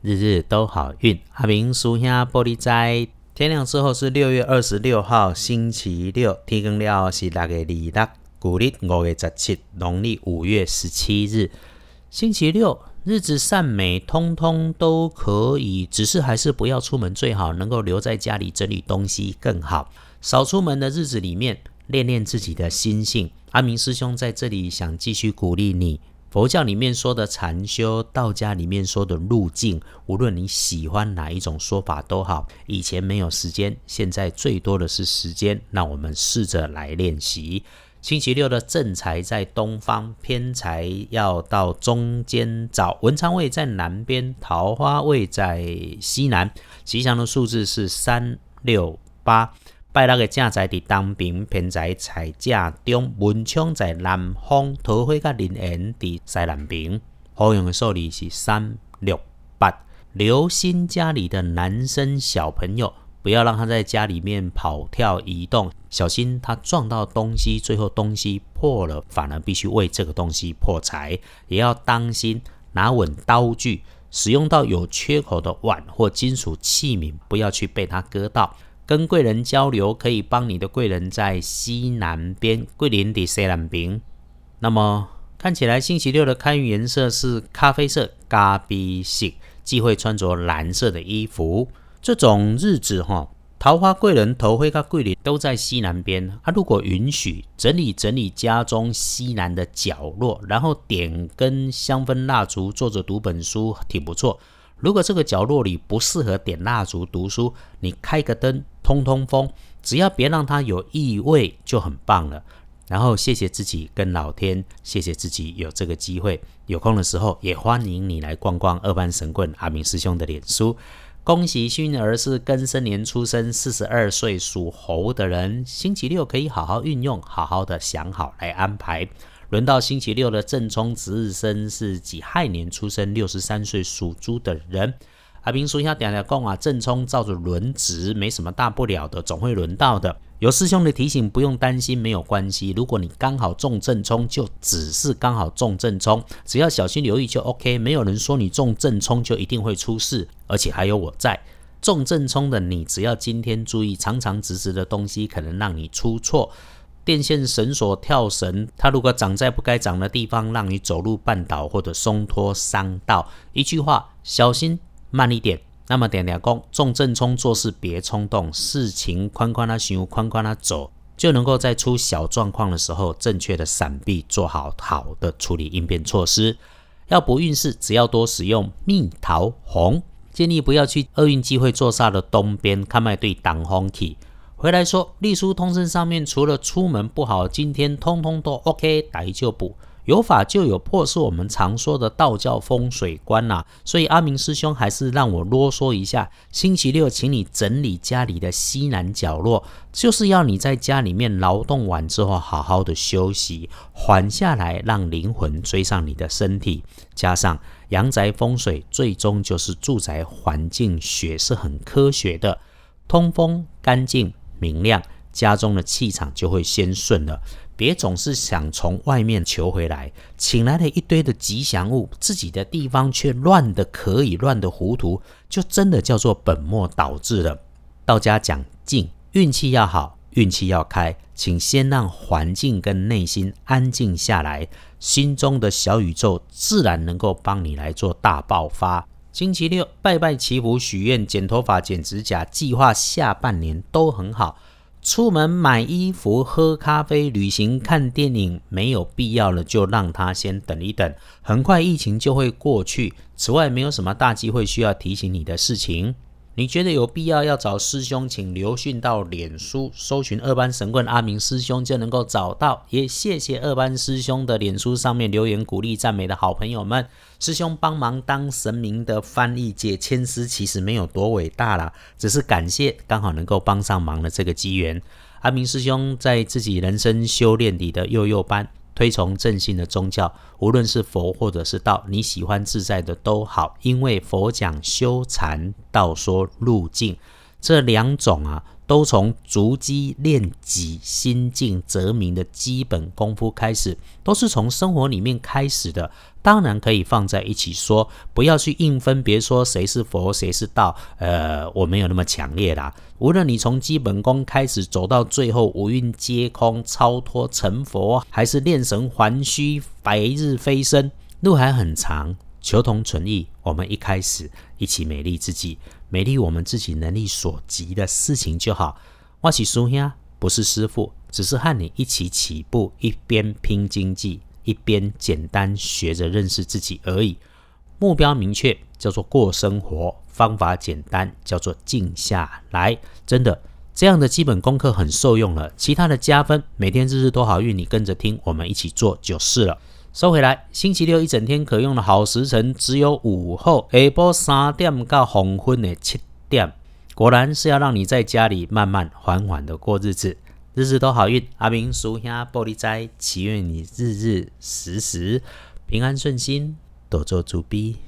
日日都好运，阿明叔兄玻璃斋。天亮之后是六月二十六号，星期六。天更了是六月二六，古历五月十七，农历五月十七日，星期六。日子善美，通通都可以，只是还是不要出门，最好能够留在家里整理东西更好。少出门的日子里面，练练自己的心性。阿明师兄在这里想继续鼓励你。佛教里面说的禅修，道家里面说的路径，无论你喜欢哪一种说法都好。以前没有时间，现在最多的是时间，那我们试着来练习。星期六的正财在东方，偏财要到中间找。文昌位在南边，桃花位在西南。吉祥的数字是三六八。拜六嘅正在伫东边，偏在财正中，文昌在南方，桃花甲林缘伫西南边。好用的数字是三六八。留心家里的男生小朋友，不要让他在家里面跑跳移动，小心他撞到东西，最后东西破了，反而必须为这个东西破财。也要当心拿稳刀具，使用到有缺口的碗或金属器皿，不要去被他割到。跟贵人交流，可以帮你的贵人在西南边，桂林的西南边。那么看起来星期六的开运颜色是咖啡色、咖啡色，忌讳穿着蓝色的衣服。这种日子哈，桃花贵人、头灰跟桂林都在西南边。啊，如果允许，整理整理家中西南的角落，然后点根香氛蜡烛，坐着读本书，挺不错。如果这个角落里不适合点蜡烛读书，你开个灯通通风，只要别让它有异味就很棒了。然后谢谢自己跟老天，谢谢自己有这个机会。有空的时候也欢迎你来逛逛二班神棍阿明师兄的脸书。恭喜幸运儿是庚申年出生，四十二岁属猴的人，星期六可以好好运用，好好的想好来安排。轮到星期六的正冲值日生是己亥年出生，六十三岁属猪的人。阿平说一下，点点讲啊，正冲照着轮值，没什么大不了的，总会轮到的。有师兄的提醒，不用担心，没有关系。如果你刚好中正冲，就只是刚好中正冲，只要小心留意就 OK。没有人说你中正冲就一定会出事，而且还有我在。中正冲的你，只要今天注意，长长直直的东西可能让你出错。电线、绳索、跳绳，它如果长在不该长的地方，让你走路绊倒或者松脱伤到。一句话，小心慢一点。那么点点功，重正冲，做事别冲动，事情宽宽的行，宽宽的走，就能够在出小状况的时候，正确的闪避，做好好的处理应变措施。要不运势，只要多使用蜜桃红。建议不要去厄运机会坐煞的东边，看卖对挡风气。回来说，隶书通身上面除了出门不好，今天通通都 OK，打一就补，有法就有破，是我们常说的道教风水观呐。所以阿明师兄还是让我啰嗦一下，星期六请你整理家里的西南角落，就是要你在家里面劳动完之后好好的休息，缓下来，让灵魂追上你的身体。加上阳宅风水，最终就是住宅环境学是很科学的，通风干净。明亮，家中的气场就会先顺了。别总是想从外面求回来，请来了一堆的吉祥物，自己的地方却乱的可以，乱的糊涂，就真的叫做本末倒置了。道家讲静，运气要好，运气要开，请先让环境跟内心安静下来，心中的小宇宙自然能够帮你来做大爆发。星期六拜拜祈福许愿剪头发剪指甲计划下半年都很好。出门买衣服喝咖啡旅行看电影没有必要了就让他先等一等，很快疫情就会过去。此外没有什么大机会需要提醒你的事情。你觉得有必要要找师兄，请留讯到脸书搜寻二班神棍阿明师兄就能够找到。也谢谢二班师兄的脸书上面留言鼓励赞美的好朋友们。师兄帮忙当神明的翻译解千丝，其实没有多伟大啦，只是感谢刚好能够帮上忙的这个机缘。阿明师兄在自己人生修炼里的幼幼班。推崇正信的宗教，无论是佛或者是道，你喜欢自在的都好，因为佛讲修禅，道说入境，这两种啊都从足基练己、心静则明的基本功夫开始，都是从生活里面开始的。当然可以放在一起说，不要去硬分别说谁是佛，谁是道。呃，我没有那么强烈啦。无论你从基本功开始走到最后五蕴皆空、超脱成佛，还是炼神还虚、白日飞升，路还很长。求同存异，我们一开始一起美丽自己，美丽我们自己能力所及的事情就好。我是苏兄，不是师傅，只是和你一起起步，一边拼经济，一边简单学着认识自己而已。目标明确，叫做过生活；方法简单，叫做静下来。真的，这样的基本功课很受用了，其他的加分，每天日日都好运，你跟着听，我们一起做就是了。收回来，星期六一整天可用的好时辰只有午后下晡三点到黄昏的七点。果然是要让你在家里慢慢缓缓的过日子，日日都好运。阿明叔兄玻璃斋，祈愿你日日时时平安顺心，多做主逼。